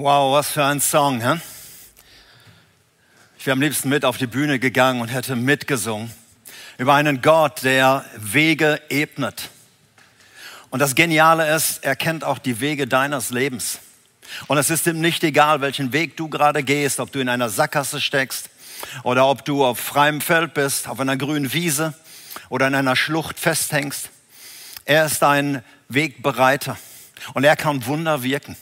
Wow, was für ein Song. Hä? Ich wäre am liebsten mit auf die Bühne gegangen und hätte mitgesungen über einen Gott, der Wege ebnet. Und das Geniale ist, er kennt auch die Wege deines Lebens. Und es ist ihm nicht egal, welchen Weg du gerade gehst, ob du in einer Sackgasse steckst oder ob du auf freiem Feld bist, auf einer grünen Wiese oder in einer Schlucht festhängst. Er ist ein Wegbereiter und er kann Wunder wirken.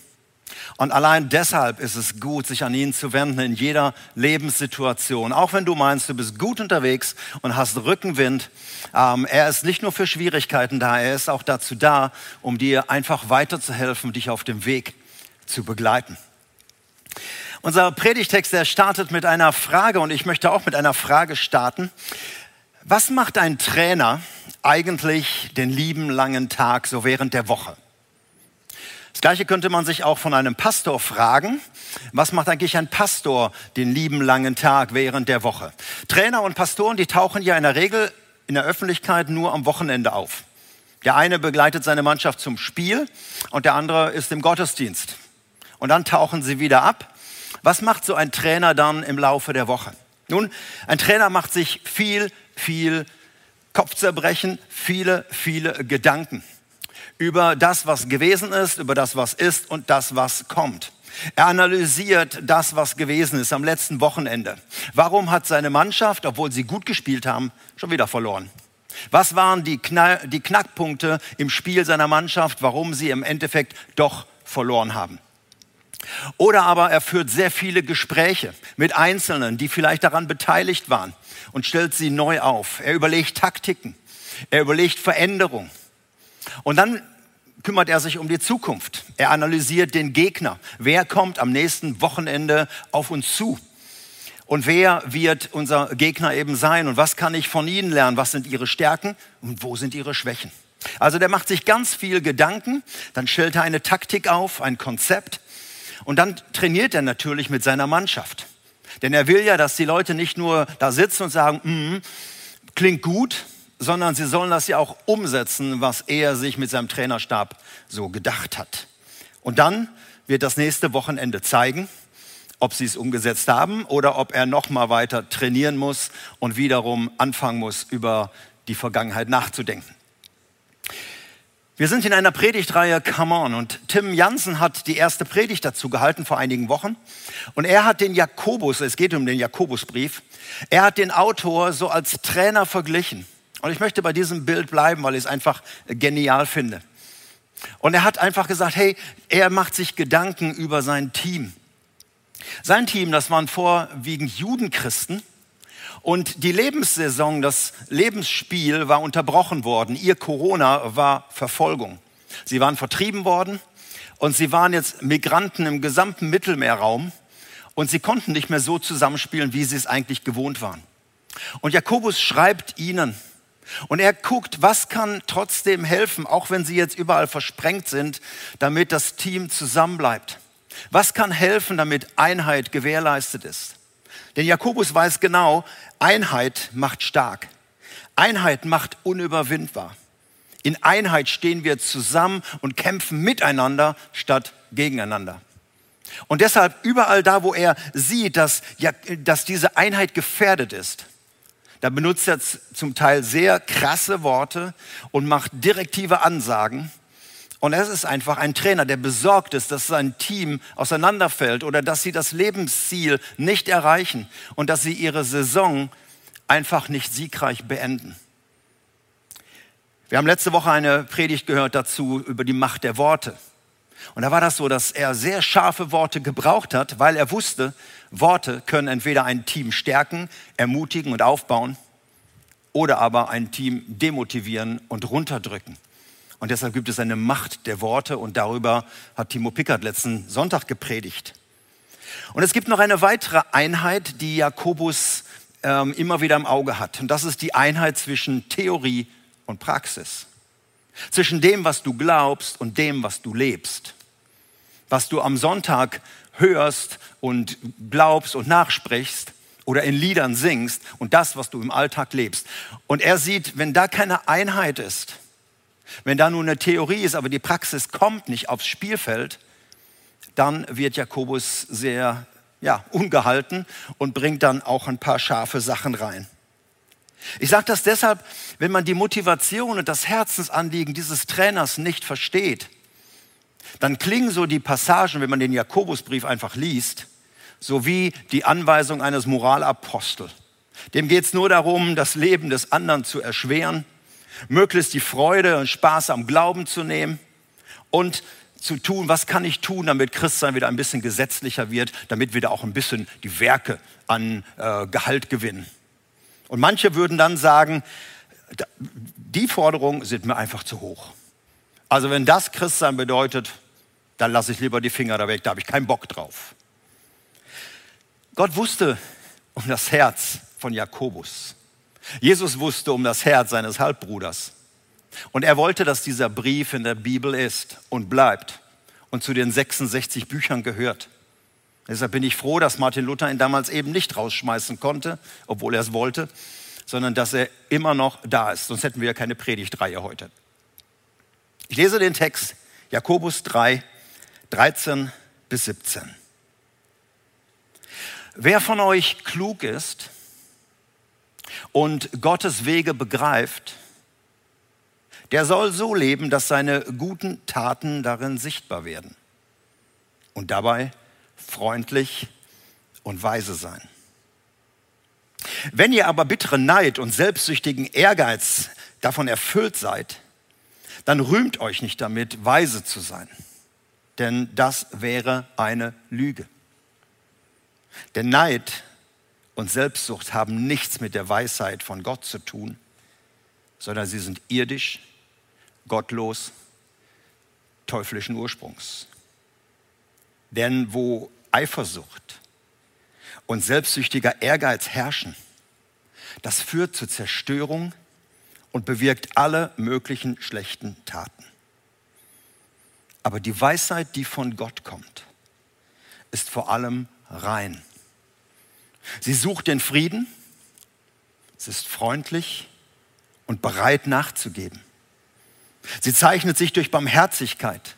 Und allein deshalb ist es gut, sich an ihn zu wenden in jeder Lebenssituation. Auch wenn du meinst, du bist gut unterwegs und hast Rückenwind. Ähm, er ist nicht nur für Schwierigkeiten da, er ist auch dazu da, um dir einfach weiterzuhelfen, dich auf dem Weg zu begleiten. Unser Predigtext, der startet mit einer Frage und ich möchte auch mit einer Frage starten. Was macht ein Trainer eigentlich den lieben langen Tag so während der Woche? Das gleiche könnte man sich auch von einem Pastor fragen. Was macht eigentlich ein Pastor den lieben langen Tag während der Woche? Trainer und Pastoren, die tauchen ja in der Regel in der Öffentlichkeit nur am Wochenende auf. Der eine begleitet seine Mannschaft zum Spiel und der andere ist im Gottesdienst. Und dann tauchen sie wieder ab. Was macht so ein Trainer dann im Laufe der Woche? Nun, ein Trainer macht sich viel, viel Kopfzerbrechen, viele, viele Gedanken über das, was gewesen ist, über das, was ist und das, was kommt. Er analysiert das, was gewesen ist am letzten Wochenende. Warum hat seine Mannschaft, obwohl sie gut gespielt haben, schon wieder verloren? Was waren die, Knall, die Knackpunkte im Spiel seiner Mannschaft, warum sie im Endeffekt doch verloren haben? Oder aber er führt sehr viele Gespräche mit Einzelnen, die vielleicht daran beteiligt waren und stellt sie neu auf. Er überlegt Taktiken, er überlegt Veränderungen. Und dann kümmert er sich um die Zukunft. Er analysiert den Gegner. Wer kommt am nächsten Wochenende auf uns zu? Und wer wird unser Gegner eben sein? Und was kann ich von ihnen lernen? Was sind ihre Stärken und wo sind ihre Schwächen? Also der macht sich ganz viel Gedanken, dann stellt er eine Taktik auf, ein Konzept und dann trainiert er natürlich mit seiner Mannschaft. Denn er will ja, dass die Leute nicht nur da sitzen und sagen, mm, klingt gut, sondern sie sollen das ja auch umsetzen, was er sich mit seinem Trainerstab so gedacht hat. Und dann wird das nächste Wochenende zeigen, ob sie es umgesetzt haben oder ob er noch mal weiter trainieren muss und wiederum anfangen muss, über die Vergangenheit nachzudenken. Wir sind in einer Predigtreihe Come On und Tim Jansen hat die erste Predigt dazu gehalten vor einigen Wochen und er hat den Jakobus, es geht um den Jakobusbrief, er hat den Autor so als Trainer verglichen. Und ich möchte bei diesem Bild bleiben, weil ich es einfach genial finde. Und er hat einfach gesagt, hey, er macht sich Gedanken über sein Team. Sein Team, das waren vorwiegend Judenchristen. Und die Lebenssaison, das Lebensspiel war unterbrochen worden. Ihr Corona war Verfolgung. Sie waren vertrieben worden und sie waren jetzt Migranten im gesamten Mittelmeerraum und sie konnten nicht mehr so zusammenspielen, wie sie es eigentlich gewohnt waren. Und Jakobus schreibt ihnen, und er guckt, was kann trotzdem helfen, auch wenn sie jetzt überall versprengt sind, damit das Team zusammenbleibt. Was kann helfen, damit Einheit gewährleistet ist? Denn Jakobus weiß genau, Einheit macht stark. Einheit macht unüberwindbar. In Einheit stehen wir zusammen und kämpfen miteinander statt gegeneinander. Und deshalb überall da, wo er sieht, dass, dass diese Einheit gefährdet ist, da benutzt er zum Teil sehr krasse Worte und macht direktive Ansagen. Und es ist einfach ein Trainer, der besorgt ist, dass sein Team auseinanderfällt oder dass sie das Lebensziel nicht erreichen und dass sie ihre Saison einfach nicht siegreich beenden. Wir haben letzte Woche eine Predigt gehört dazu über die Macht der Worte. Und da war das so, dass er sehr scharfe Worte gebraucht hat, weil er wusste, Worte können entweder ein Team stärken, ermutigen und aufbauen oder aber ein Team demotivieren und runterdrücken. Und deshalb gibt es eine Macht der Worte und darüber hat Timo Pickert letzten Sonntag gepredigt. Und es gibt noch eine weitere Einheit, die Jakobus ähm, immer wieder im Auge hat. Und das ist die Einheit zwischen Theorie und Praxis. Zwischen dem, was du glaubst und dem, was du lebst. Was du am Sonntag hörst und glaubst und nachsprichst oder in Liedern singst und das, was du im Alltag lebst. Und er sieht, wenn da keine Einheit ist, wenn da nur eine Theorie ist, aber die Praxis kommt nicht aufs Spielfeld, dann wird Jakobus sehr ja, ungehalten und bringt dann auch ein paar scharfe Sachen rein. Ich sage das deshalb, wenn man die Motivation und das Herzensanliegen dieses Trainers nicht versteht, dann klingen so die Passagen, wenn man den Jakobusbrief einfach liest, so wie die Anweisung eines Moralapostels. Dem geht es nur darum, das Leben des anderen zu erschweren, möglichst die Freude und Spaß am Glauben zu nehmen und zu tun, was kann ich tun, damit Christsein wieder ein bisschen gesetzlicher wird, damit wir da auch ein bisschen die Werke an äh, Gehalt gewinnen. Und manche würden dann sagen, die Forderungen sind mir einfach zu hoch. Also wenn das Christsein bedeutet, dann lasse ich lieber die Finger da weg, da habe ich keinen Bock drauf. Gott wusste um das Herz von Jakobus. Jesus wusste um das Herz seines Halbbruders. Und er wollte, dass dieser Brief in der Bibel ist und bleibt und zu den 66 Büchern gehört. Deshalb bin ich froh, dass Martin Luther ihn damals eben nicht rausschmeißen konnte, obwohl er es wollte, sondern dass er immer noch da ist. Sonst hätten wir ja keine Predigtreihe heute. Ich lese den Text Jakobus 3, 13 bis 17. Wer von euch klug ist und Gottes Wege begreift, der soll so leben, dass seine guten Taten darin sichtbar werden und dabei freundlich und weise sein. Wenn ihr aber bitteren Neid und selbstsüchtigen Ehrgeiz davon erfüllt seid, dann rühmt euch nicht damit, weise zu sein, denn das wäre eine Lüge. Denn Neid und Selbstsucht haben nichts mit der Weisheit von Gott zu tun, sondern sie sind irdisch, gottlos, teuflischen Ursprungs. Denn wo Eifersucht und selbstsüchtiger Ehrgeiz herrschen, das führt zur Zerstörung und bewirkt alle möglichen schlechten Taten. Aber die Weisheit, die von Gott kommt, ist vor allem rein. Sie sucht den Frieden, sie ist freundlich und bereit nachzugeben. Sie zeichnet sich durch Barmherzigkeit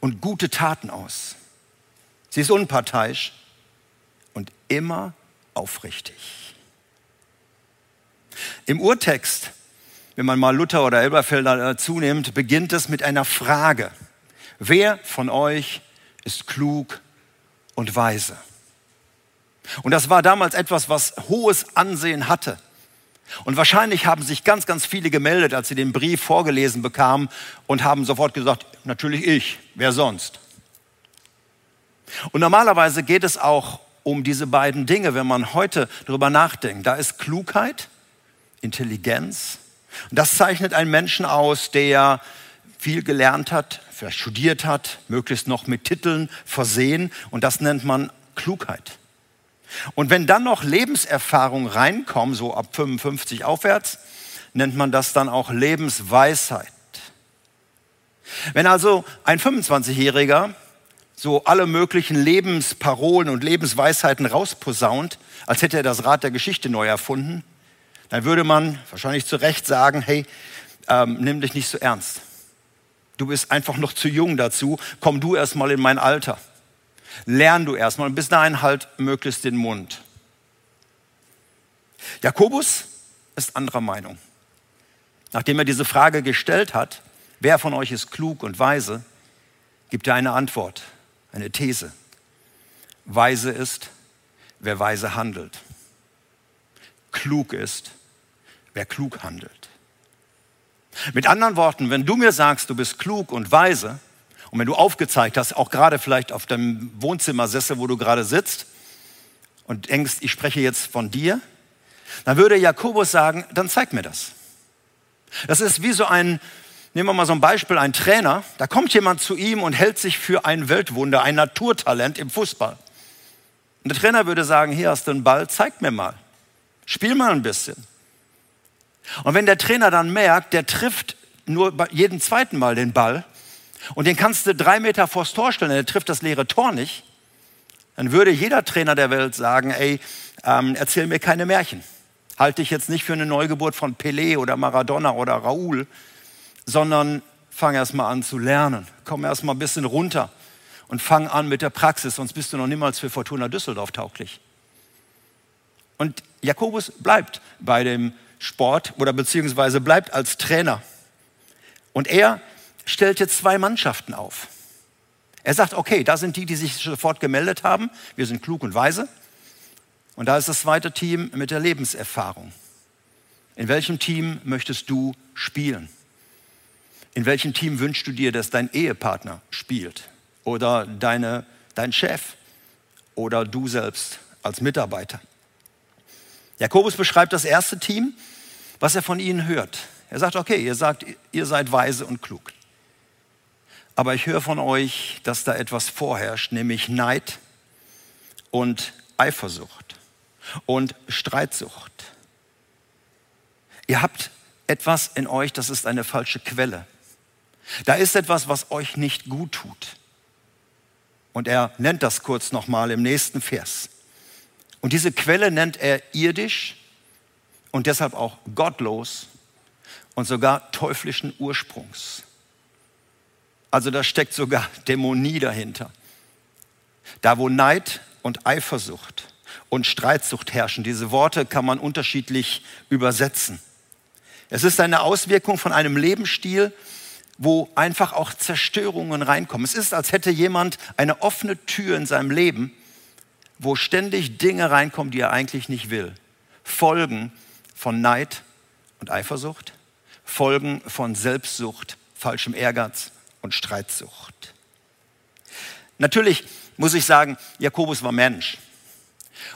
und gute Taten aus. Sie ist unparteiisch und immer aufrichtig. Im Urtext, wenn man mal Luther oder Elberfelder zunimmt, beginnt es mit einer Frage. Wer von euch ist klug und weise? Und das war damals etwas, was hohes Ansehen hatte. Und wahrscheinlich haben sich ganz, ganz viele gemeldet, als sie den Brief vorgelesen bekamen und haben sofort gesagt, natürlich ich, wer sonst? Und normalerweise geht es auch um diese beiden Dinge, wenn man heute darüber nachdenkt. Da ist Klugheit, Intelligenz. Und das zeichnet einen Menschen aus, der viel gelernt hat, studiert hat, möglichst noch mit Titeln versehen. Und das nennt man Klugheit. Und wenn dann noch Lebenserfahrung reinkommen, so ab 55 aufwärts, nennt man das dann auch Lebensweisheit. Wenn also ein 25-Jähriger so alle möglichen Lebensparolen und Lebensweisheiten rausposaunt, als hätte er das Rad der Geschichte neu erfunden, dann würde man wahrscheinlich zu Recht sagen, hey, ähm, nimm dich nicht so ernst. Du bist einfach noch zu jung dazu, komm du erst mal in mein Alter. Lern du erstmal und bis dahin halt möglichst den Mund. Jakobus ist anderer Meinung. Nachdem er diese Frage gestellt hat, wer von euch ist klug und weise, gibt er eine Antwort, eine These. Weise ist, wer weise handelt. Klug ist, wer klug handelt. Mit anderen Worten, wenn du mir sagst, du bist klug und weise, und wenn du aufgezeigt hast, auch gerade vielleicht auf deinem Wohnzimmersessel, wo du gerade sitzt und denkst, ich spreche jetzt von dir, dann würde Jakobus sagen, dann zeig mir das. Das ist wie so ein, nehmen wir mal so ein Beispiel, ein Trainer, da kommt jemand zu ihm und hält sich für ein Weltwunder, ein Naturtalent im Fußball. Und der Trainer würde sagen, hier hast du einen Ball, zeig mir mal. Spiel mal ein bisschen. Und wenn der Trainer dann merkt, der trifft nur jeden zweiten Mal den Ball, und den kannst du drei Meter vors Tor stellen, der trifft das leere Tor nicht, dann würde jeder Trainer der Welt sagen, ey, ähm, erzähl mir keine Märchen. Halte dich jetzt nicht für eine Neugeburt von Pelé oder Maradona oder Raoul, sondern fang erst mal an zu lernen. Komm erst mal ein bisschen runter und fang an mit der Praxis, sonst bist du noch niemals für Fortuna Düsseldorf tauglich. Und Jakobus bleibt bei dem Sport oder beziehungsweise bleibt als Trainer. Und er stellt jetzt zwei Mannschaften auf. Er sagt, okay, da sind die, die sich sofort gemeldet haben. Wir sind klug und weise. Und da ist das zweite Team mit der Lebenserfahrung. In welchem Team möchtest du spielen? In welchem Team wünschst du dir, dass dein Ehepartner spielt? Oder deine, dein Chef? Oder du selbst als Mitarbeiter? Jakobus beschreibt das erste Team, was er von ihnen hört. Er sagt, okay, ihr sagt, ihr seid weise und klug. Aber ich höre von euch, dass da etwas vorherrscht, nämlich Neid und Eifersucht und Streitsucht. Ihr habt etwas in euch, das ist eine falsche Quelle. Da ist etwas, was euch nicht gut tut. Und er nennt das kurz nochmal im nächsten Vers. Und diese Quelle nennt er irdisch und deshalb auch gottlos und sogar teuflischen Ursprungs. Also da steckt sogar Dämonie dahinter. Da wo Neid und Eifersucht und Streitsucht herrschen, diese Worte kann man unterschiedlich übersetzen. Es ist eine Auswirkung von einem Lebensstil, wo einfach auch Zerstörungen reinkommen. Es ist, als hätte jemand eine offene Tür in seinem Leben, wo ständig Dinge reinkommen, die er eigentlich nicht will. Folgen von Neid und Eifersucht, Folgen von Selbstsucht, falschem Ehrgeiz und Streitsucht. Natürlich muss ich sagen, Jakobus war Mensch.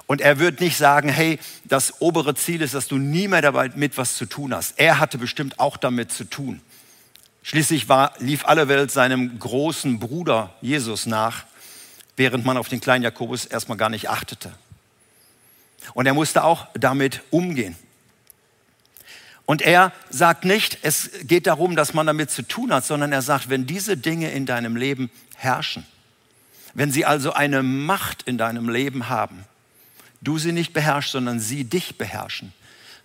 Und er wird nicht sagen, hey, das obere Ziel ist, dass du nie mehr damit was zu tun hast. Er hatte bestimmt auch damit zu tun. Schließlich war, lief alle Welt seinem großen Bruder Jesus nach, während man auf den kleinen Jakobus erstmal gar nicht achtete. Und er musste auch damit umgehen. Und er sagt nicht, es geht darum, dass man damit zu tun hat, sondern er sagt, wenn diese Dinge in deinem Leben herrschen, wenn sie also eine Macht in deinem Leben haben, du sie nicht beherrschst, sondern sie dich beherrschen,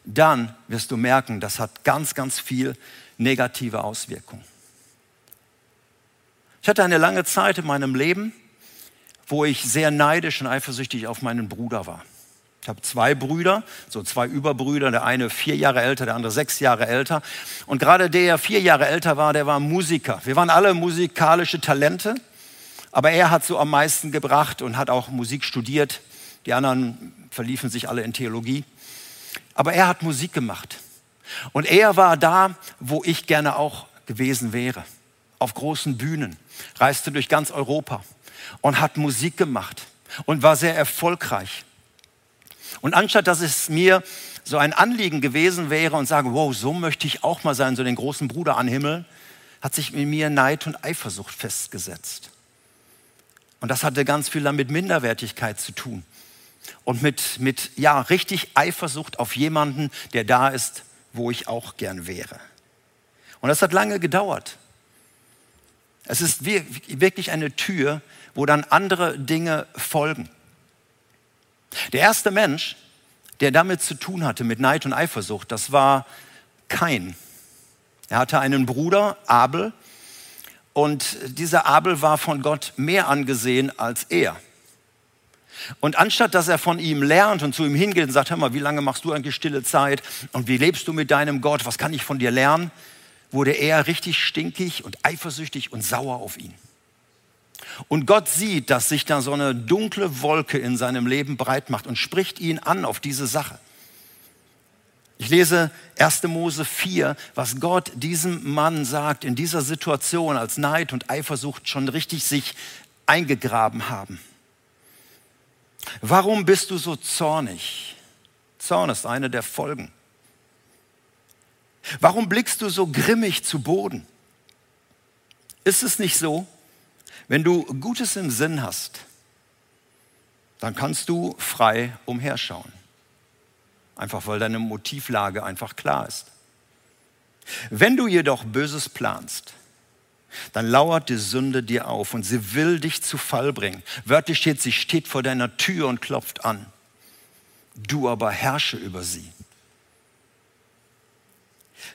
dann wirst du merken, das hat ganz, ganz viel negative Auswirkungen. Ich hatte eine lange Zeit in meinem Leben, wo ich sehr neidisch und eifersüchtig auf meinen Bruder war. Ich habe zwei Brüder, so zwei Überbrüder, der eine vier Jahre älter, der andere sechs Jahre älter. Und gerade der vier Jahre älter war, der war Musiker. Wir waren alle musikalische Talente, aber er hat so am meisten gebracht und hat auch Musik studiert. Die anderen verliefen sich alle in Theologie. Aber er hat Musik gemacht. Und er war da, wo ich gerne auch gewesen wäre. Auf großen Bühnen, reiste durch ganz Europa und hat Musik gemacht und war sehr erfolgreich. Und anstatt dass es mir so ein Anliegen gewesen wäre und sage, wow, so möchte ich auch mal sein, so den großen Bruder anhimmeln, hat sich in mir Neid und Eifersucht festgesetzt. Und das hatte ganz viel damit Minderwertigkeit zu tun. Und mit, mit, ja, richtig Eifersucht auf jemanden, der da ist, wo ich auch gern wäre. Und das hat lange gedauert. Es ist wirklich eine Tür, wo dann andere Dinge folgen. Der erste Mensch, der damit zu tun hatte, mit Neid und Eifersucht, das war Kain. Er hatte einen Bruder, Abel, und dieser Abel war von Gott mehr angesehen als er. Und anstatt dass er von ihm lernt und zu ihm hingeht und sagt, hör mal, wie lange machst du eigentlich stille Zeit und wie lebst du mit deinem Gott, was kann ich von dir lernen, wurde er richtig stinkig und eifersüchtig und sauer auf ihn. Und Gott sieht, dass sich da so eine dunkle Wolke in seinem Leben breit macht und spricht ihn an auf diese Sache. Ich lese 1. Mose 4, was Gott diesem Mann sagt in dieser Situation, als Neid und Eifersucht schon richtig sich eingegraben haben. Warum bist du so zornig? Zorn ist eine der Folgen. Warum blickst du so grimmig zu Boden? Ist es nicht so, wenn du Gutes im Sinn hast, dann kannst du frei umherschauen. Einfach weil deine Motivlage einfach klar ist. Wenn du jedoch Böses planst, dann lauert die Sünde dir auf und sie will dich zu Fall bringen. Wörtlich steht, sie steht vor deiner Tür und klopft an. Du aber herrsche über sie.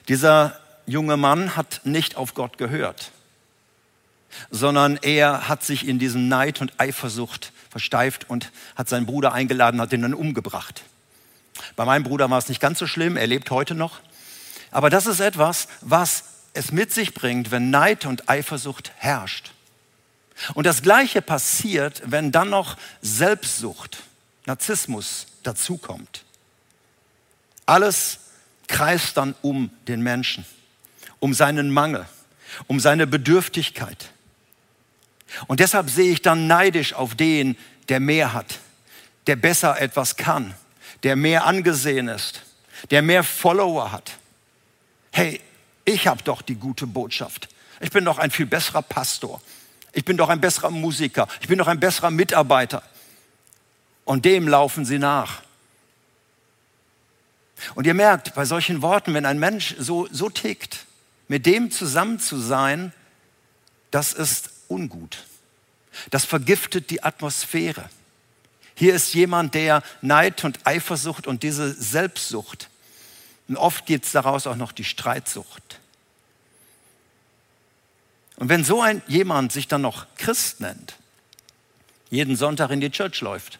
Dieser junge Mann hat nicht auf Gott gehört. Sondern er hat sich in diesem Neid und Eifersucht versteift und hat seinen Bruder eingeladen, hat ihn dann umgebracht. Bei meinem Bruder war es nicht ganz so schlimm, er lebt heute noch. Aber das ist etwas, was es mit sich bringt, wenn Neid und Eifersucht herrscht. Und das Gleiche passiert, wenn dann noch Selbstsucht, Narzissmus dazukommt. Alles kreist dann um den Menschen, um seinen Mangel, um seine Bedürftigkeit. Und deshalb sehe ich dann neidisch auf den, der mehr hat, der besser etwas kann, der mehr angesehen ist, der mehr Follower hat. Hey, ich habe doch die gute Botschaft. Ich bin doch ein viel besserer Pastor. Ich bin doch ein besserer Musiker. Ich bin doch ein besserer Mitarbeiter. Und dem laufen sie nach. Und ihr merkt, bei solchen Worten, wenn ein Mensch so, so tickt, mit dem zusammen zu sein, das ist ungut. Das vergiftet die Atmosphäre. Hier ist jemand, der Neid und Eifersucht und diese Selbstsucht, und oft gibt es daraus auch noch die Streitsucht. Und wenn so ein jemand sich dann noch Christ nennt, jeden Sonntag in die Church läuft,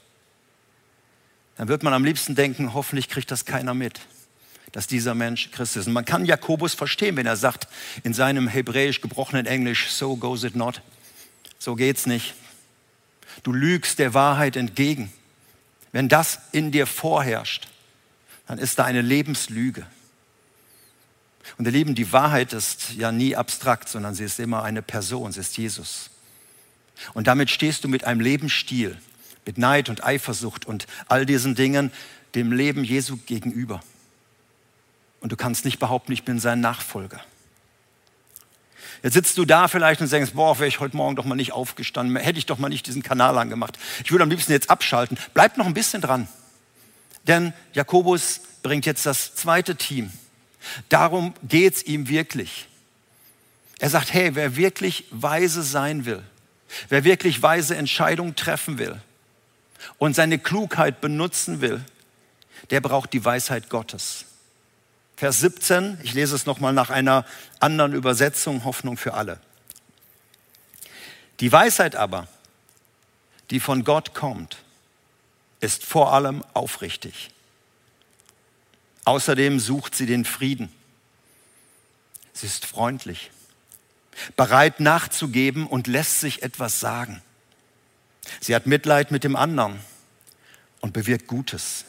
dann wird man am liebsten denken, hoffentlich kriegt das keiner mit, dass dieser Mensch Christ ist. Und man kann Jakobus verstehen, wenn er sagt in seinem hebräisch gebrochenen Englisch, so goes it not. So geht's nicht. Du lügst der Wahrheit entgegen. Wenn das in dir vorherrscht, dann ist da eine Lebenslüge. Und ihr Lieben, die Wahrheit ist ja nie abstrakt, sondern sie ist immer eine Person, sie ist Jesus. Und damit stehst du mit einem Lebensstil, mit Neid und Eifersucht und all diesen Dingen dem Leben Jesu gegenüber. Und du kannst nicht behaupten, ich bin sein Nachfolger. Jetzt sitzt du da vielleicht und denkst, boah, wäre ich heute Morgen doch mal nicht aufgestanden, hätte ich doch mal nicht diesen Kanal angemacht. Ich würde am liebsten jetzt abschalten. Bleib noch ein bisschen dran. Denn Jakobus bringt jetzt das zweite Team. Darum geht es ihm wirklich. Er sagt, hey, wer wirklich weise sein will, wer wirklich weise Entscheidungen treffen will und seine Klugheit benutzen will, der braucht die Weisheit Gottes. Vers 17, ich lese es nochmal nach einer anderen Übersetzung, Hoffnung für alle. Die Weisheit aber, die von Gott kommt, ist vor allem aufrichtig. Außerdem sucht sie den Frieden. Sie ist freundlich, bereit nachzugeben und lässt sich etwas sagen. Sie hat Mitleid mit dem anderen und bewirkt Gutes.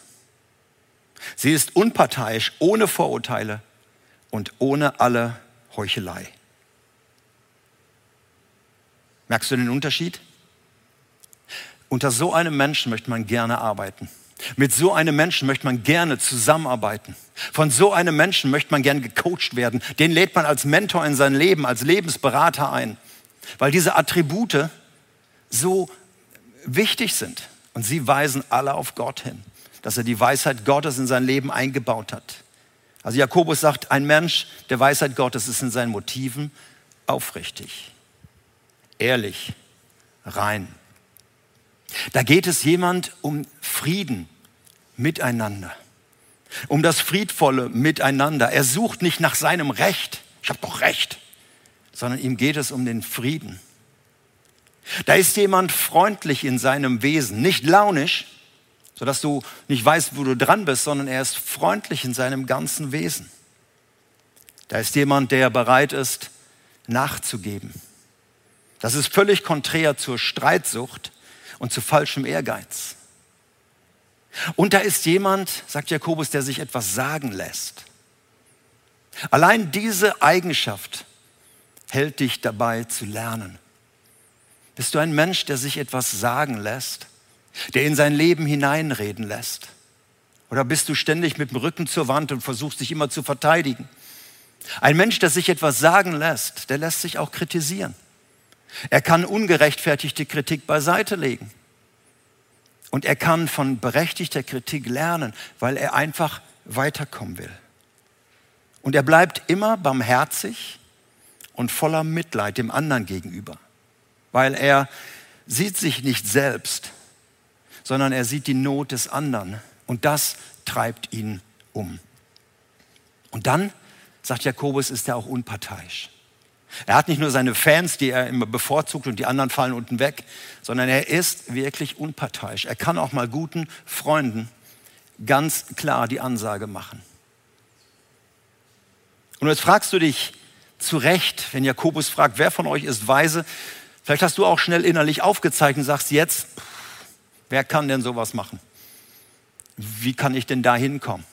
Sie ist unparteiisch, ohne Vorurteile und ohne alle Heuchelei. Merkst du den Unterschied? Unter so einem Menschen möchte man gerne arbeiten. Mit so einem Menschen möchte man gerne zusammenarbeiten. Von so einem Menschen möchte man gerne gecoacht werden. Den lädt man als Mentor in sein Leben, als Lebensberater ein. Weil diese Attribute so wichtig sind. Und sie weisen alle auf Gott hin, dass er die Weisheit Gottes in sein Leben eingebaut hat. Also Jakobus sagt, ein Mensch der Weisheit Gottes ist in seinen Motiven aufrichtig, ehrlich, rein. Da geht es jemand um Frieden miteinander, um das friedvolle Miteinander. Er sucht nicht nach seinem Recht, ich habe doch Recht, sondern ihm geht es um den Frieden. Da ist jemand freundlich in seinem Wesen, nicht launisch, sodass du nicht weißt, wo du dran bist, sondern er ist freundlich in seinem ganzen Wesen. Da ist jemand, der bereit ist, nachzugeben. Das ist völlig konträr zur Streitsucht, und zu falschem Ehrgeiz. Und da ist jemand, sagt Jakobus, der sich etwas sagen lässt. Allein diese Eigenschaft hält dich dabei zu lernen. Bist du ein Mensch, der sich etwas sagen lässt, der in sein Leben hineinreden lässt? Oder bist du ständig mit dem Rücken zur Wand und versuchst dich immer zu verteidigen? Ein Mensch, der sich etwas sagen lässt, der lässt sich auch kritisieren. Er kann ungerechtfertigte Kritik beiseite legen. Und er kann von berechtigter Kritik lernen, weil er einfach weiterkommen will. Und er bleibt immer barmherzig und voller Mitleid dem anderen gegenüber, weil er sieht sich nicht selbst, sondern er sieht die Not des anderen und das treibt ihn um. Und dann, sagt Jakobus, ist er auch unparteiisch. Er hat nicht nur seine Fans, die er immer bevorzugt und die anderen fallen unten weg, sondern er ist wirklich unparteiisch. Er kann auch mal guten Freunden ganz klar die Ansage machen. Und jetzt fragst du dich zu Recht, wenn Jakobus fragt, wer von euch ist weise? Vielleicht hast du auch schnell innerlich aufgezeigt und sagst jetzt, wer kann denn sowas machen? Wie kann ich denn da hinkommen?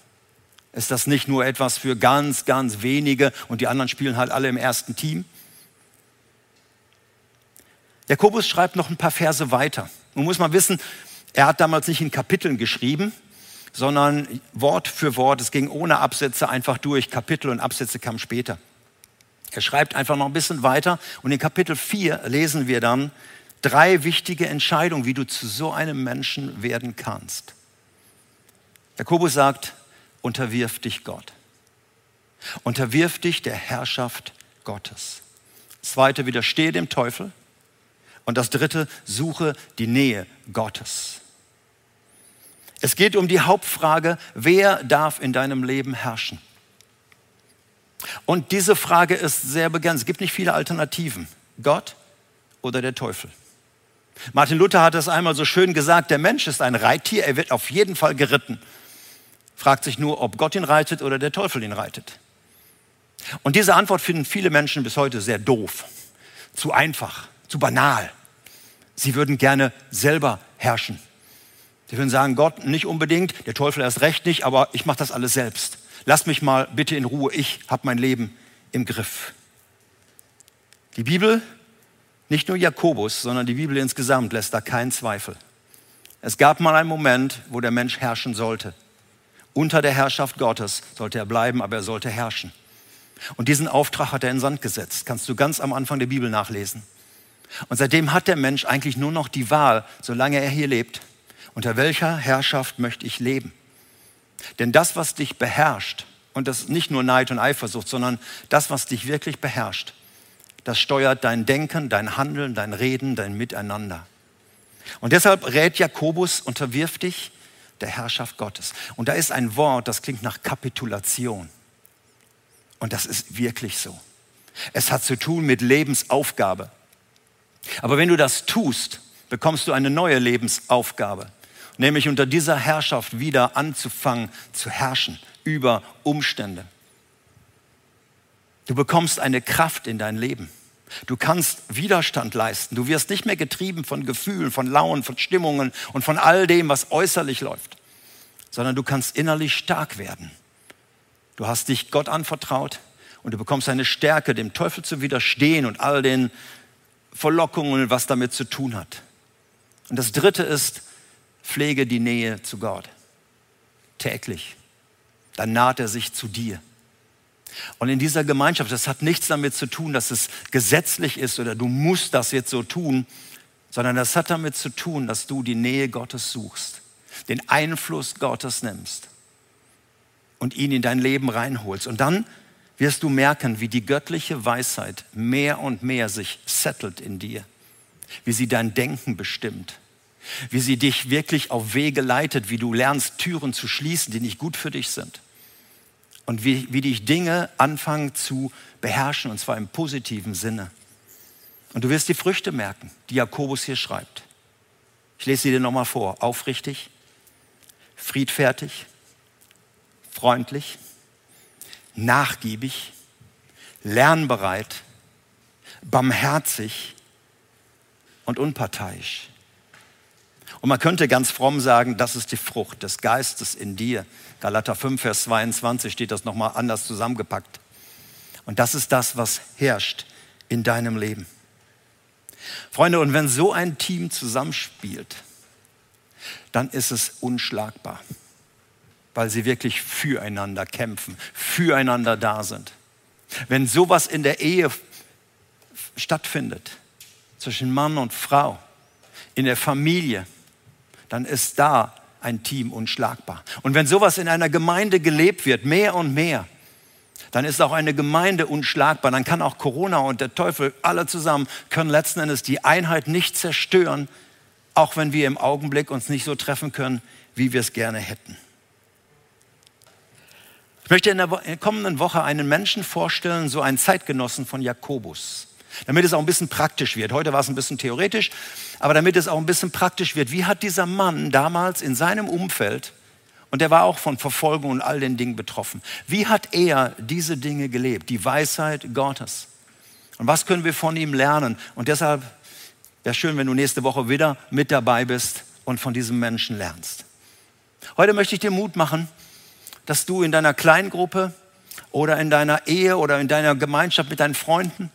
Ist das nicht nur etwas für ganz, ganz wenige und die anderen spielen halt alle im ersten Team? Jakobus schreibt noch ein paar Verse weiter. Nun muss man wissen, er hat damals nicht in Kapiteln geschrieben, sondern Wort für Wort. Es ging ohne Absätze einfach durch. Kapitel und Absätze kamen später. Er schreibt einfach noch ein bisschen weiter und in Kapitel 4 lesen wir dann drei wichtige Entscheidungen, wie du zu so einem Menschen werden kannst. Jakobus sagt, unterwirf dich Gott. Unterwirf dich der Herrschaft Gottes. Zweite, widerstehe dem Teufel. Und das dritte, suche die Nähe Gottes. Es geht um die Hauptfrage, wer darf in deinem Leben herrschen? Und diese Frage ist sehr begrenzt. Es gibt nicht viele Alternativen. Gott oder der Teufel. Martin Luther hat es einmal so schön gesagt, der Mensch ist ein Reittier, er wird auf jeden Fall geritten. Fragt sich nur, ob Gott ihn reitet oder der Teufel ihn reitet. Und diese Antwort finden viele Menschen bis heute sehr doof, zu einfach, zu banal. Sie würden gerne selber herrschen. Sie würden sagen, Gott nicht unbedingt, der Teufel erst recht nicht, aber ich mache das alles selbst. Lass mich mal bitte in Ruhe, ich habe mein Leben im Griff. Die Bibel, nicht nur Jakobus, sondern die Bibel insgesamt lässt da keinen Zweifel. Es gab mal einen Moment, wo der Mensch herrschen sollte. Unter der Herrschaft Gottes sollte er bleiben, aber er sollte herrschen. Und diesen Auftrag hat er in Sand gesetzt. Kannst du ganz am Anfang der Bibel nachlesen. Und seitdem hat der Mensch eigentlich nur noch die Wahl, solange er hier lebt, unter welcher Herrschaft möchte ich leben? Denn das, was dich beherrscht, und das ist nicht nur Neid und Eifersucht, sondern das, was dich wirklich beherrscht, das steuert dein Denken, dein Handeln, dein Reden, dein Miteinander. Und deshalb rät Jakobus, unterwirf dich der Herrschaft Gottes. Und da ist ein Wort, das klingt nach Kapitulation. Und das ist wirklich so. Es hat zu tun mit Lebensaufgabe. Aber wenn du das tust, bekommst du eine neue Lebensaufgabe nämlich unter dieser Herrschaft wieder anzufangen zu herrschen über Umstände. Du bekommst eine Kraft in dein Leben. Du kannst Widerstand leisten. Du wirst nicht mehr getrieben von Gefühlen, von Launen, von Stimmungen und von all dem, was äußerlich läuft, sondern du kannst innerlich stark werden. Du hast dich Gott anvertraut und du bekommst eine Stärke, dem Teufel zu widerstehen und all den Verlockungen, was damit zu tun hat. Und das Dritte ist, Pflege die Nähe zu Gott. Täglich. Dann naht er sich zu dir. Und in dieser Gemeinschaft, das hat nichts damit zu tun, dass es gesetzlich ist oder du musst das jetzt so tun, sondern das hat damit zu tun, dass du die Nähe Gottes suchst, den Einfluss Gottes nimmst und ihn in dein Leben reinholst. Und dann wirst du merken, wie die göttliche Weisheit mehr und mehr sich settelt in dir, wie sie dein Denken bestimmt, wie sie dich wirklich auf Wege leitet, wie du lernst, Türen zu schließen, die nicht gut für dich sind. Und wie, wie dich Dinge anfangen zu beherrschen, und zwar im positiven Sinne. Und du wirst die Früchte merken, die Jakobus hier schreibt. Ich lese sie dir nochmal vor. Aufrichtig, friedfertig, freundlich, nachgiebig, lernbereit, barmherzig und unparteiisch. Und man könnte ganz fromm sagen, das ist die Frucht des Geistes in dir. Galater 5, Vers 22 steht das nochmal anders zusammengepackt. Und das ist das, was herrscht in deinem Leben. Freunde, und wenn so ein Team zusammenspielt, dann ist es unschlagbar, weil sie wirklich füreinander kämpfen, füreinander da sind. Wenn sowas in der Ehe stattfindet, zwischen Mann und Frau, in der Familie, dann ist da ein Team unschlagbar. Und wenn sowas in einer Gemeinde gelebt wird, mehr und mehr, dann ist auch eine Gemeinde unschlagbar. Dann kann auch Corona und der Teufel alle zusammen können letzten Endes die Einheit nicht zerstören, auch wenn wir im Augenblick uns nicht so treffen können, wie wir es gerne hätten. Ich möchte in der kommenden Woche einen Menschen vorstellen, so einen Zeitgenossen von Jakobus. Damit es auch ein bisschen praktisch wird. Heute war es ein bisschen theoretisch, aber damit es auch ein bisschen praktisch wird. Wie hat dieser Mann damals in seinem Umfeld, und der war auch von Verfolgung und all den Dingen betroffen, wie hat er diese Dinge gelebt? Die Weisheit Gottes. Und was können wir von ihm lernen? Und deshalb wäre schön, wenn du nächste Woche wieder mit dabei bist und von diesem Menschen lernst. Heute möchte ich dir Mut machen, dass du in deiner Kleingruppe oder in deiner Ehe oder in deiner Gemeinschaft mit deinen Freunden,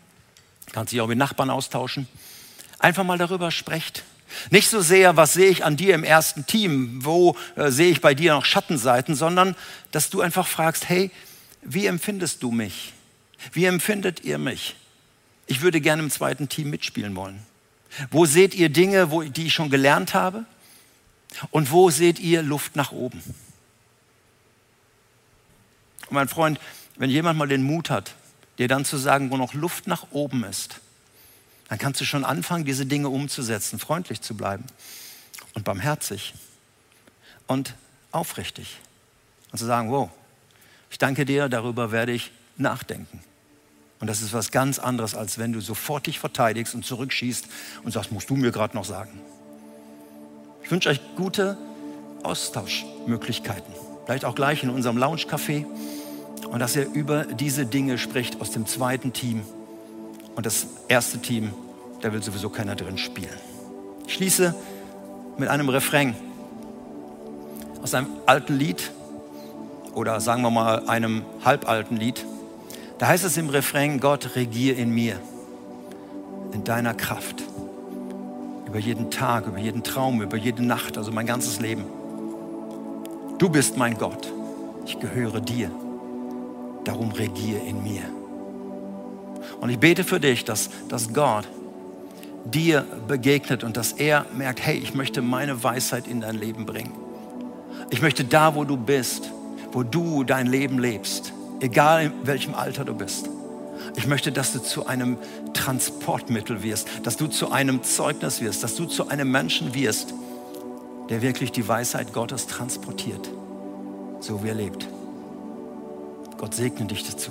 kannst dich auch mit Nachbarn austauschen, einfach mal darüber sprecht. Nicht so sehr, was sehe ich an dir im ersten Team, wo äh, sehe ich bei dir noch Schattenseiten, sondern dass du einfach fragst, hey, wie empfindest du mich? Wie empfindet ihr mich? Ich würde gerne im zweiten Team mitspielen wollen. Wo seht ihr Dinge, wo, die ich schon gelernt habe? Und wo seht ihr Luft nach oben? Und mein Freund, wenn jemand mal den Mut hat, dir dann zu sagen, wo noch Luft nach oben ist, dann kannst du schon anfangen, diese Dinge umzusetzen, freundlich zu bleiben und barmherzig und aufrichtig. Und zu sagen, wow, ich danke dir, darüber werde ich nachdenken. Und das ist was ganz anderes, als wenn du sofort dich verteidigst und zurückschießt und sagst, musst du mir gerade noch sagen. Ich wünsche euch gute Austauschmöglichkeiten. Vielleicht auch gleich in unserem Lounge-Café. Und dass ihr über diese Dinge spricht aus dem zweiten Team. Und das erste Team, da will sowieso keiner drin spielen. Ich schließe mit einem Refrain aus einem alten Lied oder sagen wir mal einem halbalten Lied. Da heißt es im Refrain, Gott regier in mir, in deiner Kraft, über jeden Tag, über jeden Traum, über jede Nacht, also mein ganzes Leben. Du bist mein Gott, ich gehöre dir, darum regier in mir. Und ich bete für dich, dass, dass Gott dir begegnet und dass er merkt, hey, ich möchte meine Weisheit in dein Leben bringen. Ich möchte da, wo du bist, wo du dein Leben lebst, egal in welchem Alter du bist. Ich möchte, dass du zu einem Transportmittel wirst, dass du zu einem Zeugnis wirst, dass du zu einem Menschen wirst, der wirklich die Weisheit Gottes transportiert, so wie er lebt. Gott segne dich dazu.